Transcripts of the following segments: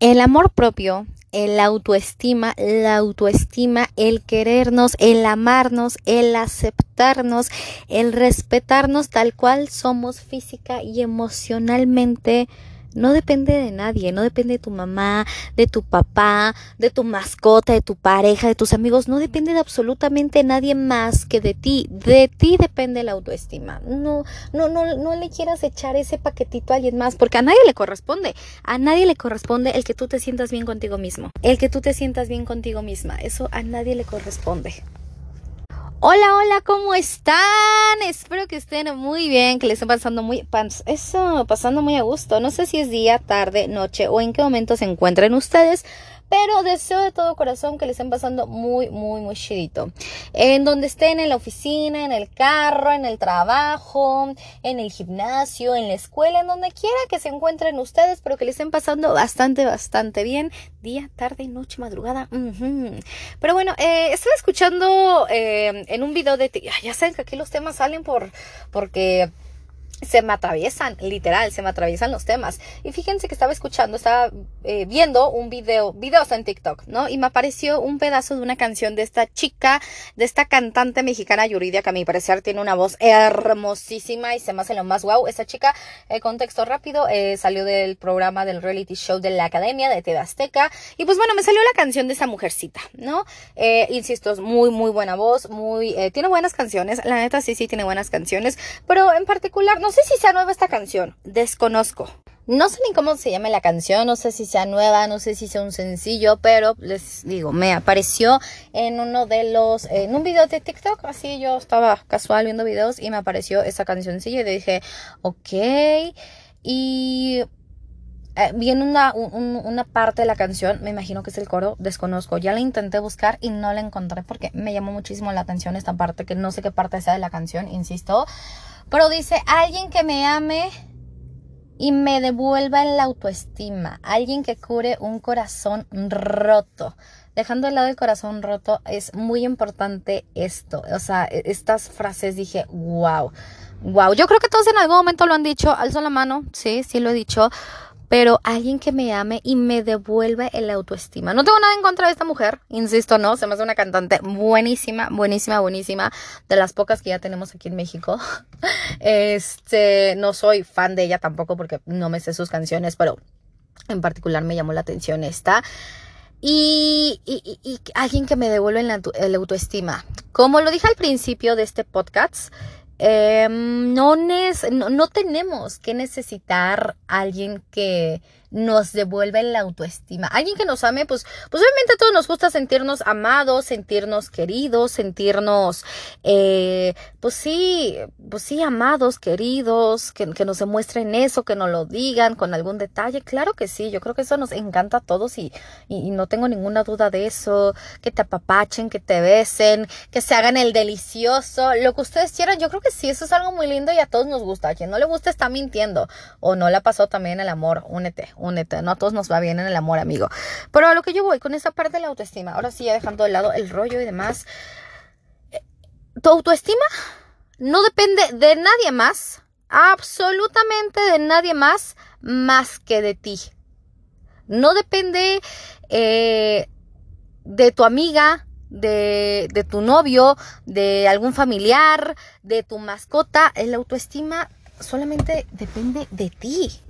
El amor propio, el autoestima, la autoestima, el querernos, el amarnos, el aceptarnos, el respetarnos tal cual somos física y emocionalmente no depende de nadie, no depende de tu mamá, de tu papá, de tu mascota, de tu pareja, de tus amigos, no depende de absolutamente nadie más que de ti. De ti depende la autoestima. No, no, no, no le quieras echar ese paquetito a alguien más, porque a nadie le corresponde. A nadie le corresponde el que tú te sientas bien contigo mismo. El que tú te sientas bien contigo misma. Eso a nadie le corresponde. Hola, hola, ¿cómo están? Espero que estén muy bien, que les estén pasando muy, eso, pasando muy a gusto. No sé si es día, tarde, noche o en qué momento se encuentren ustedes, pero deseo de todo corazón que les estén pasando muy, muy, muy chidito. En donde estén, en la oficina, en el carro, en el trabajo, en el gimnasio, en la escuela, en donde quiera que se encuentren ustedes, pero que les estén pasando bastante, bastante bien. Día, tarde, noche, madrugada. Pero bueno, eh, estoy escuchando eh, en un video de... Ya saben que aquí los temas salen por... porque se me atraviesan, literal, se me atraviesan los temas. Y fíjense que estaba escuchando, estaba eh, viendo un video, videos en TikTok, ¿no? Y me apareció un pedazo de una canción de esta chica, de esta cantante mexicana Yuridia, que a mi parecer tiene una voz hermosísima y se me hace lo más wow. Esta chica, eh, contexto rápido, eh, salió del programa del reality show de la Academia de TV Azteca. Y pues bueno, me salió la canción de esa mujercita, ¿no? Eh, insisto, es muy, muy buena voz, muy, eh, tiene buenas canciones. La neta sí, sí, tiene buenas canciones. Pero en particular, no no sé si sea nueva esta canción, desconozco. No sé ni cómo se llama la canción, no sé si sea nueva, no sé si sea un sencillo, pero les digo, me apareció en uno de los, en un video de TikTok, así yo estaba casual viendo videos y me apareció esa cancioncilla y dije, ok, y eh, viene una, una parte de la canción, me imagino que es el coro, desconozco. Ya la intenté buscar y no la encontré porque me llamó muchísimo la atención esta parte, que no sé qué parte sea de la canción, insisto. Pero dice, alguien que me ame y me devuelva la autoestima, alguien que cure un corazón roto. Dejando de lado el corazón roto, es muy importante esto. O sea, e-, estas frases dije, wow, wow. Yo creo que todos en algún momento lo han dicho, alzo la mano, sí, sí lo he dicho pero alguien que me ame y me devuelva el autoestima. No tengo nada en contra de esta mujer, insisto, no, se me hace una cantante buenísima, buenísima, buenísima, de las pocas que ya tenemos aquí en México. Este, no soy fan de ella tampoco porque no me sé sus canciones, pero en particular me llamó la atención esta. Y, alguien que me devuelva el, el autoestima. Como lo dije al principio de este podcast, Em, no, no, tenemos que necesitar alguien que nos devuelve la autoestima. Alguien que nos ame, pues, pues obviamente a todos nos gusta sentirnos amados, sentirnos queridos, sentirnos, eh, pues sí, pues sí, amados, queridos, que, que nos demuestren eso, que nos lo digan con algún detalle. Claro que sí, yo creo que eso nos encanta a todos y, y, no tengo ninguna duda de eso. Que te apapachen, que te besen, que se hagan el delicioso, lo que ustedes quieran. Yo creo que sí, eso es algo muy lindo y a todos nos gusta. A quien no le gusta está mintiendo o no le pasó también el amor. Únete únete, no a todos nos va bien en el amor, amigo. Pero a lo que yo voy con esa parte de la autoestima, ahora sí, ya dejando de lado el rollo y demás, eh, tu autoestima no depende de nadie más, absolutamente de nadie más, más que de ti. No depende eh, de tu amiga, de, tu novio, de algún familiar, de tu mascota. El autoestima solamente depende de ti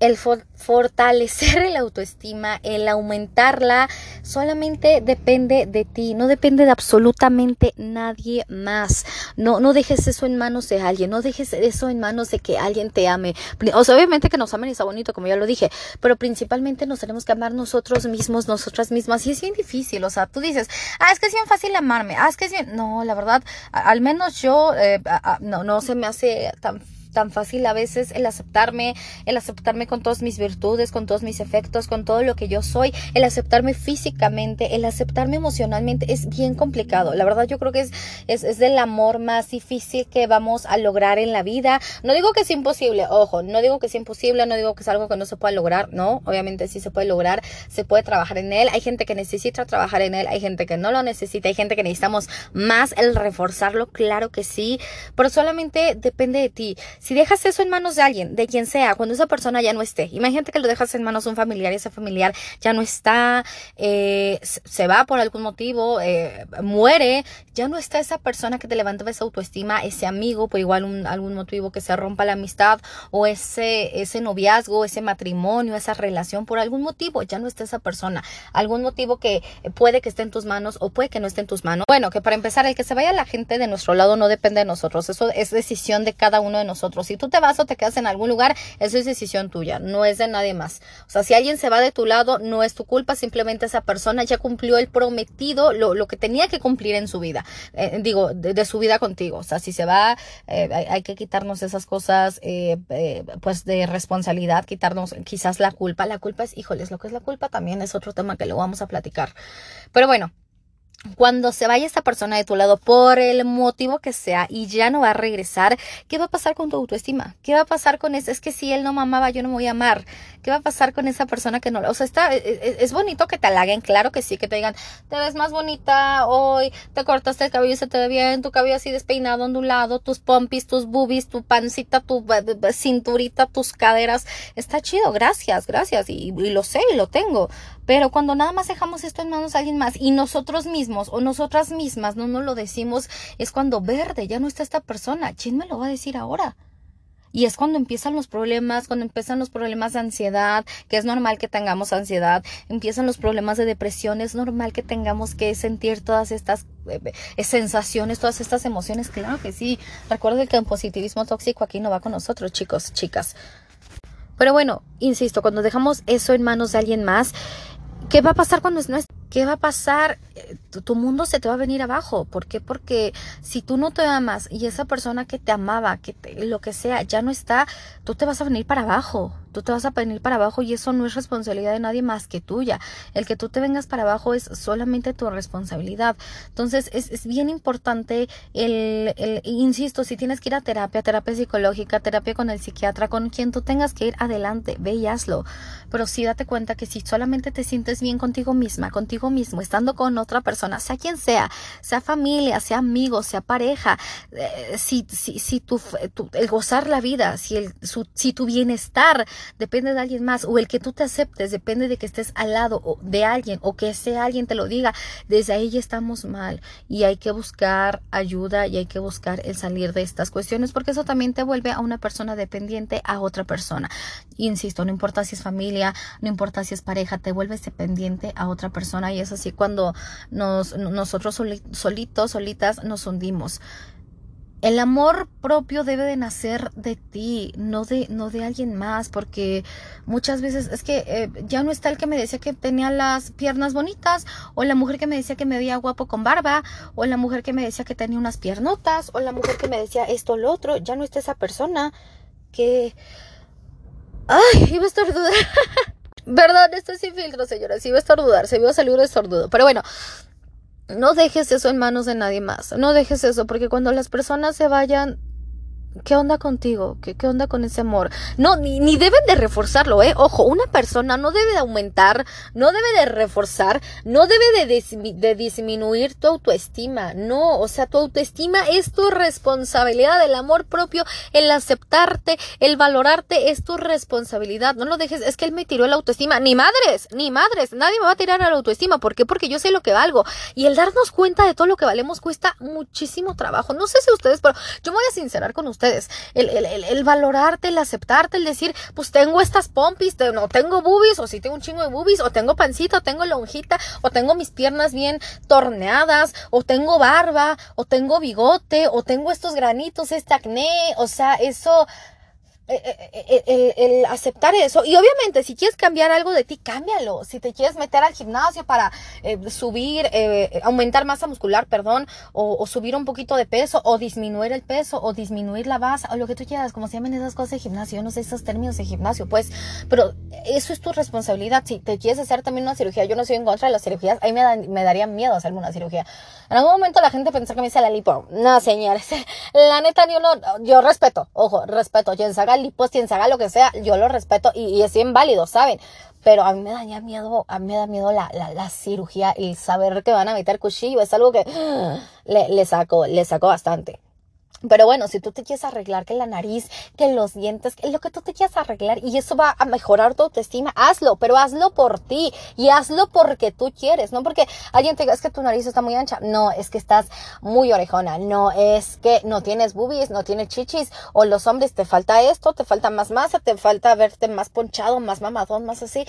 el fortalecer el autoestima, el aumentarla, solamente depende de ti, no depende de absolutamente nadie más. No, no dejes eso en manos de alguien, no dejes eso en manos de que alguien te ame. O sea, obviamente que nos amen está bonito, como ya lo dije, pero principalmente nos tenemos que amar nosotros mismos, nosotras mismas, y es bien difícil, o sea, tú dices, ah, es que es bien fácil amarme, ah, es que es bien, no, la verdad, al menos yo, eh, no, no se me hace tan tan fácil a veces el aceptarme, el aceptarme con todas mis virtudes, con todos mis efectos, con todo lo que yo soy, el aceptarme físicamente, el aceptarme emocionalmente es bien complicado. La verdad yo creo que es, es, es del amor más difícil que vamos a lograr en la vida. No digo que es imposible, ojo, no digo que es imposible, no digo que es algo que no se pueda lograr, no, obviamente sí se puede lograr, se puede trabajar en él, hay gente que necesita trabajar en él, hay gente que no lo necesita, hay gente que necesitamos más el reforzarlo, claro que sí, pero solamente depende de ti Si dejas eso en manos de alguien, de quien sea, cuando esa persona ya no esté, imagínate que lo dejas en manos de un familiar y ese familiar ya no está, eh, se va por algún motivo, eh, muere, ya no está esa persona que te levantaba esa autoestima, ese amigo, por igual un, algún motivo que se rompa la amistad o ese, ese noviazgo, ese matrimonio, esa relación, por algún motivo ya no está esa persona, algún motivo que puede que esté en tus manos o puede que no esté en tus manos. Bueno, que para empezar, el que se vaya la gente de nuestro lado no depende de nosotros, eso es decisión de cada uno de nosotros. Si tú te vas o te quedas en algún lugar, eso es decisión tuya, no es de nadie más. O sea, si alguien se va de tu lado, no es tu culpa, simplemente esa persona ya cumplió el prometido, lo, lo que tenía que cumplir en su vida, eh, digo, de, su vida contigo. O sea, si se va, eh, hay, que quitarnos esas cosas, eh, pues de responsabilidad, quitarnos quizás la culpa. La culpa es, híjoles, lo que es la culpa también es otro tema que lo vamos a platicar. Pero bueno, cuando se vaya esta persona de tu lado por el motivo que sea y ya no va a regresar, ¿qué va a pasar con tu autoestima? ¿Qué va a pasar con eso? Es que si él no me amaba, yo no me voy a amar. ¿Qué va a pasar con esa persona que no? O sea, está, e, e, es, bonito que te halaguen, claro que sí, que te digan, te ves más bonita hoy, te cortaste el cabello y se te ve bien, tu cabello así despeinado, ondulado, tus pompis, tus boobies, tu pancita, tu cinturita, tus caderas. Está chido, gracias, gracias. Y, y lo sé, y lo tengo. Pero cuando nada más dejamos esto en manos de alguien más y nosotros mismos o nosotras mismas no nos lo decimos, es cuando verde, ya no está esta persona. ¿Quién me lo va a decir ahora? Y es cuando empiezan los problemas, cuando empiezan los problemas de ansiedad, que es normal que tengamos ansiedad, empiezan los problemas de depresión, es normal que tengamos que sentir todas estas eh, eh, sensaciones, todas estas emociones. Claro que sí. Recuerden que el positivismo tóxico aquí no va con nosotros, chicos, chicas. Pero bueno, insisto, cuando dejamos eso en manos de alguien más, ¿Qué va a pasar cuando es? ¿Qué va a pasar? Eh, tu, mundo se te va a venir abajo. ¿Por qué? Porque si tú no te amas y esa persona que te amaba, que lo que sea, ya no está, tú te vas a venir para abajo tú te vas a venir para abajo y eso no es responsabilidad de nadie más que tuya. El que tú te vengas para abajo es solamente tu responsabilidad. Entonces es, es bien importante el, el, insisto, si tienes que ir a terapia, terapia psicológica, terapia con el psiquiatra, con quien tú tengas que ir adelante, ve y hazlo. Pero sí date cuenta que si solamente te sientes bien contigo misma, contigo mismo, estando con otra persona, sea quien sea, sea familia, sea amigo, sea pareja, eh, si, si, si tu, el gozar la vida, si, el, si tu bienestar depende de alguien más o el que tú te aceptes depende de que estés al lado de alguien o que ese alguien te lo diga, desde ahí ya estamos mal y hay que buscar ayuda y hay que buscar el salir de estas cuestiones porque eso también te vuelve a una persona dependiente a otra persona. Insisto, no importa si es familia, no importa si es pareja, te vuelves dependiente a otra persona y es así cuando nos, nosotros solitos, solitas nos hundimos. El amor propio debe de nacer de ti, no de, no de alguien más, porque muchas veces es que eh, ya no está el que me decía que tenía las piernas bonitas, o la mujer que me decía que me veía guapo con barba, o la mujer que me decía que tenía unas piernotas, o la mujer que me decía esto o lo otro, ya no está esa persona que... Ay, iba a estornudar. ¿Verdad? Esto es sin filtro, señora. Sí iba a estornudar, se iba a salir un estornudo. Pero bueno, no dejes eso en manos de nadie más. No dejes eso, porque cuando las personas se vayan, ¿Qué onda contigo? ¿Qué, ¿Qué, onda con ese amor? No, ni, ni deben de reforzarlo, ¿eh? Ojo, una persona no debe de aumentar, no debe de reforzar, no debe de, de disminuir tu autoestima. No, o sea, tu autoestima es tu responsabilidad, el amor propio, el aceptarte, el valorarte es tu responsabilidad. No lo dejes, es que él me tiró la autoestima. Ni madres, ni madres, nadie me va a tirar a la autoestima. ¿Por qué? Porque yo sé lo que valgo. Y el darnos cuenta de todo lo que valemos cuesta muchísimo trabajo. No sé si ustedes, pero yo me voy a sincerar con ustedes ustedes. El, el, el, valorarte, el aceptarte, el decir, pues tengo estas pompis, no tengo boobies, o si tengo un chingo de boobies, o tengo pancita, o tengo lonjita, o tengo mis piernas bien torneadas, o tengo barba, o tengo bigote, o tengo estos granitos, este acné, o sea, eso eh, eh, eh, el, aceptar eso. Y obviamente, si quieres cambiar algo de ti, cámbialo. Si te quieres meter al gimnasio para subir, aumentar masa muscular, perdón, o, subir un poquito de peso, o disminuir el peso, o disminuir la base, o lo que tú quieras, como se llaman esas cosas de gimnasio. Yo no sé esos términos de gimnasio, pues, pero eso es tu responsabilidad. Si te quieres hacer también una cirugía, yo no soy en contra de las cirugías, ahí me, me daría miedo hacerme una cirugía. En algún momento la gente pensó que me hice la lipo. No, señores, la neta, yo no, yo respeto, ojo, respeto, quien lipos, quien se haga lo que sea, yo lo respeto y, es bien válido, ¿saben? Pero a mí me da miedo, a mí me da miedo la, la, cirugía y saber que van a meter cuchillo, es algo que le, le saco, le saco bastante. Pero bueno, si tú te quieres arreglar que la nariz, que los dientes, que lo que tú te quieras arreglar y eso va a mejorar tu autoestima, hazlo, pero hazlo por ti y hazlo porque tú quieres, no porque alguien te diga es que tu nariz está muy ancha, no, es que estás muy orejona, no, es que no tienes boobies, no tienes chichis o los hombres te falta esto, te falta más masa, te falta verte más ponchado, más mamadón, más así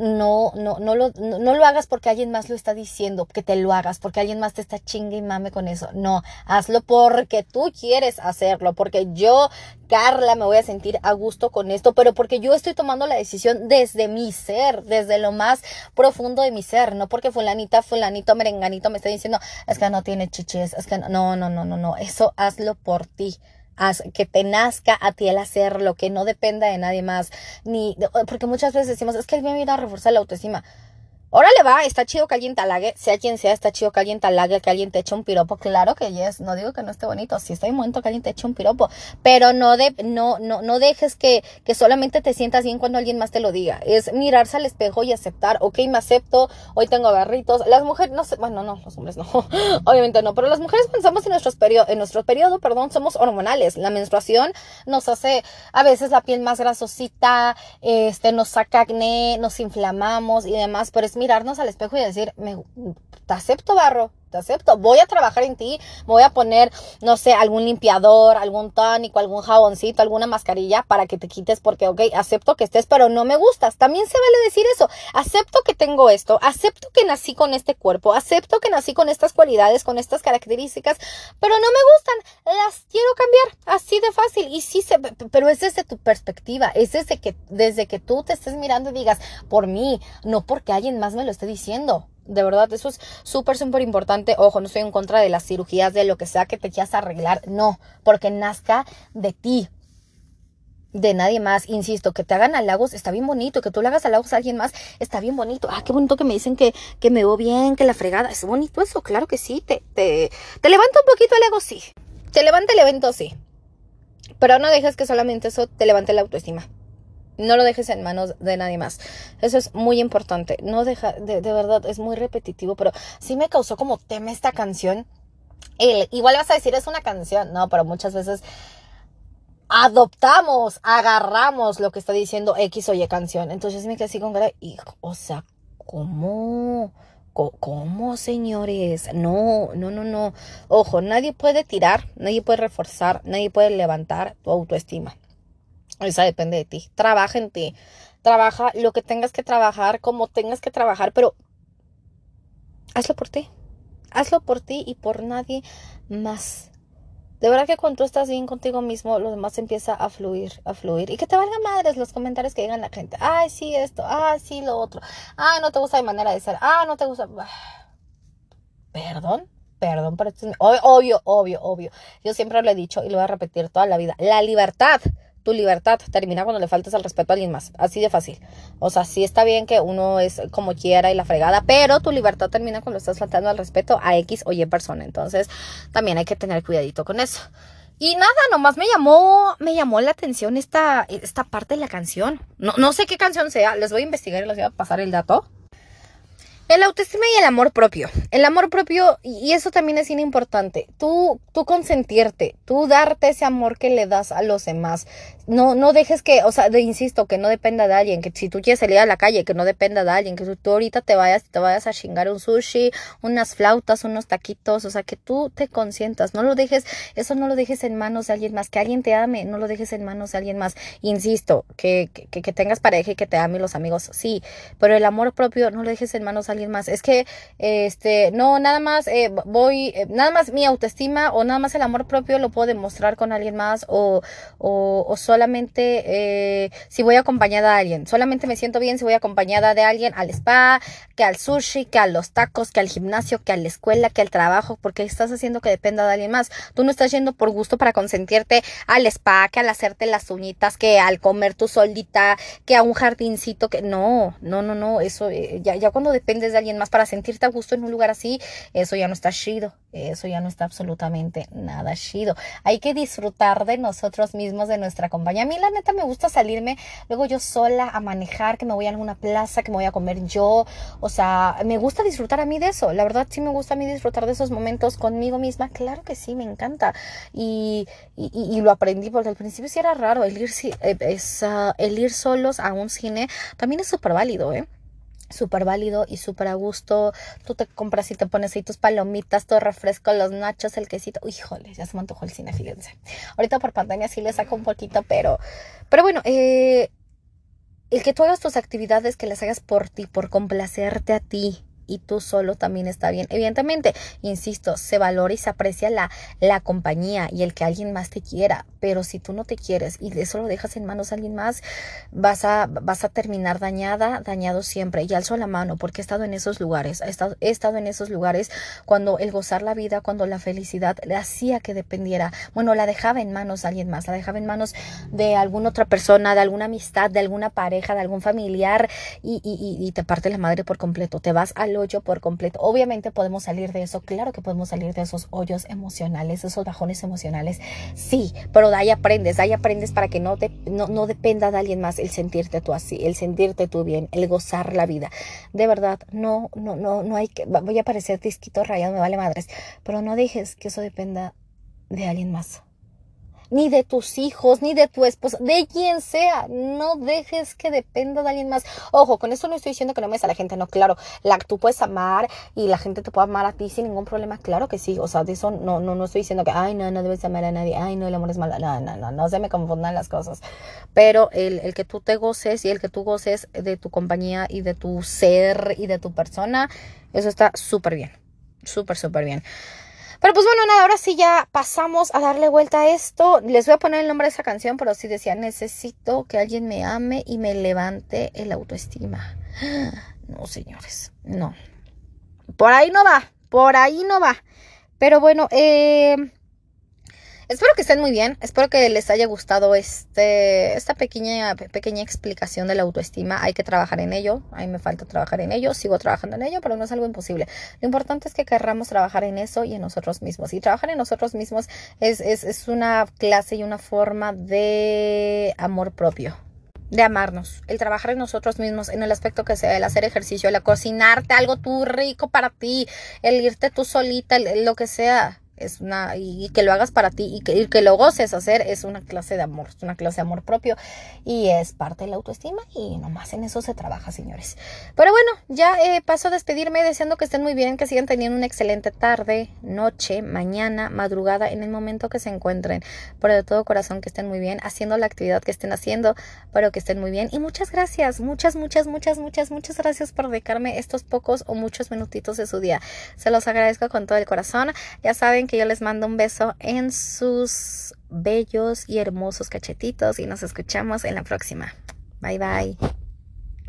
no, no, no lo, no, lo hagas porque alguien más lo está diciendo, que te lo hagas, porque alguien más te está chingue y mame con eso. No, hazlo porque tú quieres hacerlo, porque yo, Carla, me voy a sentir a gusto con esto, pero porque yo estoy tomando la decisión desde mi ser, desde lo más profundo de mi ser, no porque fulanita, fulanito, merenganito me está diciendo, es que no tiene chiches, es que no, no, no, no, no, eso hazlo por ti que te nazca a ti el hacerlo, que no dependa de nadie más, ni, porque muchas veces decimos, es que él me viene a reforzar la autoestima. Órale va, está chido que alguien te halague, sea quien sea, está chido que alguien te halague, que alguien te eche un piropo, claro que yes, no digo que no esté bonito, sí está en momento que alguien te eche un piropo, pero no de, no, no, no dejes que, que solamente te sientas bien cuando alguien más te lo diga, es mirarse al espejo y aceptar, ok, me acepto, hoy tengo barritos, las mujeres, no sé, bueno, no, los hombres no, obviamente no, pero las mujeres pensamos en nuestros periodo, en nuestro periodo, perdón, somos hormonales, la menstruación nos hace a veces la piel más grasosita, este, nos saca acné, nos inflamamos y demás, pero es mirarnos al espejo y decir, me, te acepto barro, te acepto, voy a trabajar en ti, voy a poner, no sé, algún limpiador, algún tónico, algún jaboncito, alguna mascarilla para que te quites porque, ok, acepto que estés, pero no me gustas. También se vale decir eso, acepto que tengo esto, acepto que nací con este cuerpo, acepto que nací con estas cualidades, con estas características, pero no me gustan, las quiero cambiar, así de fácil. Y sí, se, pero es desde tu perspectiva, es desde que, desde que tú te estés mirando y digas, por mí, no porque alguien más me lo esté diciendo. De verdad, eso es súper, súper importante. Ojo, no estoy en contra de las cirugías, de lo que sea que te quieras arreglar. No, porque nazca de ti, de nadie más. Insisto, que te hagan halagos está bien bonito, que tú le hagas halagos a alguien más está bien bonito. Ah, qué bonito que me dicen que, que me veo bien, que la fregada. Es bonito eso, claro que sí. Te, te, te levanta un poquito el ego, sí. Te levanta el evento, sí. Pero no dejes que solamente eso te levante la autoestima. No lo dejes en manos de nadie más. Eso es muy importante. No deja, de, verdad, es muy repetitivo, pero sí me causó como tema esta canción. igual vas a decir, es una canción, no, pero muchas veces adoptamos, agarramos lo que está diciendo X o Y canción. Entonces me quedé así con cara, hijo, o sea, ¿cómo? ¿Cómo, señores? No, no, no, no. Ojo, nadie puede tirar, nadie puede reforzar, nadie puede levantar tu autoestima. Esa depende de ti. Trabaja en ti. Trabaja lo que tengas que trabajar, como tengas que trabajar, pero hazlo por ti. Hazlo por ti y por nadie más. De verdad que cuando tú estás bien contigo mismo, lo demás empieza a fluir, a fluir. Y que te valga madres los comentarios que digan la gente. Ay, sí, esto. Ay, sí, lo otro. Ay, no te gusta mi manera de ser. Ay, no te gusta. Perdón, perdón, pero esto es... obvio, obvio, obvio. Yo siempre lo he dicho y lo voy a repetir toda la vida. La libertad tu libertad termina cuando le faltas el respeto a alguien más. Así de fácil. O sea, sí está bien que uno es como quiera y la fregada, pero tu libertad termina cuando estás faltando al respeto a X o Y persona. Entonces, también hay que tener cuidadito con eso. Y nada, nomás me llamó, me llamó la atención esta, esta parte de la canción. No, no sé qué canción sea, les voy a investigar y les voy a pasar el dato. El autoestima y el amor propio. El amor propio, y eso también es bien importante. Tú, tú consentirte, tú darte ese amor que le das a los demás. No, no dejes que, o sea, insisto, que no dependa de alguien, que si tú quieres salir a la calle, que no dependa de alguien, que tú, ahorita te vayas, te vayas a chingar un sushi, unas flautas, unos taquitos, o sea, que tú te consientas, no lo dejes, eso no lo dejes en manos de alguien más, que alguien te ame, no lo dejes en manos de alguien más. Insisto, que, que, que tengas pareja y que te ame los amigos, sí, pero el amor propio no lo dejes en manos de alguien más. Es que, este, no, nada más eh, voy, eh, nada más mi autoestima o nada más el amor propio lo puedo demostrar con alguien más o, o, o solamente eh, si voy acompañada de alguien. Solamente me siento bien si voy acompañada de alguien al spa, que al sushi, que a los tacos, que al gimnasio, que a la escuela, que al trabajo, porque estás haciendo que dependa de alguien más. Tú no estás yendo por gusto para consentirte al spa, que al hacerte las uñitas, que al comer tu solita, que a un jardincito, que no, no, no, no, eso eh, ya, ya cuando depende de alguien más para sentirte a gusto en un lugar así, eso ya no está chido. Eso ya no está absolutamente nada chido. Hay que disfrutar de nosotros mismos, de nuestra compañía. A mí la neta me gusta salirme luego yo sola a manejar, que me voy a alguna plaza, que me voy a comer yo. O sea, me gusta disfrutar a mí de eso. La verdad sí me gusta a mí disfrutar de esos momentos conmigo misma. Claro que sí, me encanta. Y, y, lo aprendí porque al principio sí era raro el ir, eh, el ir solos a un cine. También es súper válido, ¿eh? Súper válido y súper a gusto. Tú te compras y te pones ahí tus palomitas, todo refresco, los nachos, el quesito. Híjole, ya se me antojó el cine, fíjense. Ahorita por pandemia sí le saco un poquito, pero, pero bueno, eh, el que tú hagas tus actividades, que las hagas por ti, por complacerte a ti, y tú solo también está bien. Evidentemente, insisto, se valora y se aprecia la, la compañía y el que alguien más te quiera, pero si tú no te quieres y eso lo dejas en manos de alguien más, vas a, vas a terminar dañada, dañado siempre. Y alzo la mano porque he estado en esos lugares, he estado, he estado en esos lugares cuando el gozar la vida, cuando la felicidad le hacía que dependiera, bueno, la dejaba en manos de alguien más, la dejaba en manos de alguna otra persona, de alguna amistad, de alguna pareja, de algún familiar y, y, y te parte la madre por completo, te vas al hoyo por completo. Obviamente podemos salir de eso, claro que podemos salir de esos hoyos emocionales, esos bajones emocionales, sí, pero de ahí aprendes, de ahí aprendes para que no, te, no, dependa de alguien más el sentirte tú así, el sentirte tú bien, el gozar la vida. De verdad, no, no, no, no hay que, voy a parecer disquito rayado, me vale madres, pero no dejes que eso dependa de alguien más ni de tus hijos, ni de tu esposa, de quien sea. No dejes que dependa de alguien más. Ojo, con esto no estoy diciendo que no ames a la gente, no, claro. La, tú puedes amar y la gente te puede amar a ti sin ningún problema, claro que sí. O sea, de eso no, no, no estoy diciendo que, ay, no, no debes amar a nadie, ay, no, el amor es malo. No, no, no, no se me confundan las cosas. Pero el, el que tú te goces y el que tú goces de tu compañía y de tu ser y de tu persona, eso está súper bien. Súper, súper bien. Pero pues bueno, nada, ahora sí ya pasamos a darle vuelta a esto. Les voy a poner el nombre de esa canción, pero sí decía, necesito que alguien me ame y me levante el autoestima. No, señores, no. Por ahí no va, por ahí no va. Pero bueno, eh, Espero que estén muy bien, espero que les haya gustado este, esta pequeña, pequeña explicación de la autoestima. Hay que trabajar en ello, a mí me falta trabajar en ello, sigo trabajando en ello, pero no es algo imposible. Lo importante es que querramos trabajar en eso y en nosotros mismos. Y trabajar en nosotros mismos es, es, es una clase y una forma de amor propio de amarnos, el trabajar en nosotros mismos, en el aspecto que sea, el hacer ejercicio, el cocinarte algo tú rico para ti, el irte tú solita, lo que sea, es una, y, que lo hagas para ti y que, que lo goces hacer es una clase de amor, es una clase de amor propio y es parte de la autoestima y nomás en eso se trabaja, señores. Pero bueno, ya eh, paso a despedirme deseando que estén muy bien, que sigan teniendo una excelente tarde, noche, mañana, madrugada, en el momento que se encuentren. Pero de todo corazón que estén muy bien, haciendo la actividad que estén haciendo, pero que estén muy bien. Y muchas gracias, muchas, muchas, muchas, muchas, muchas gracias por dedicarme estos pocos o muchos minutitos de su día. Se los agradezco con todo el corazón. Ya saben que yo les mando un beso en sus bellos y hermosos cachetitos y nos escuchamos en la próxima. Bye bye.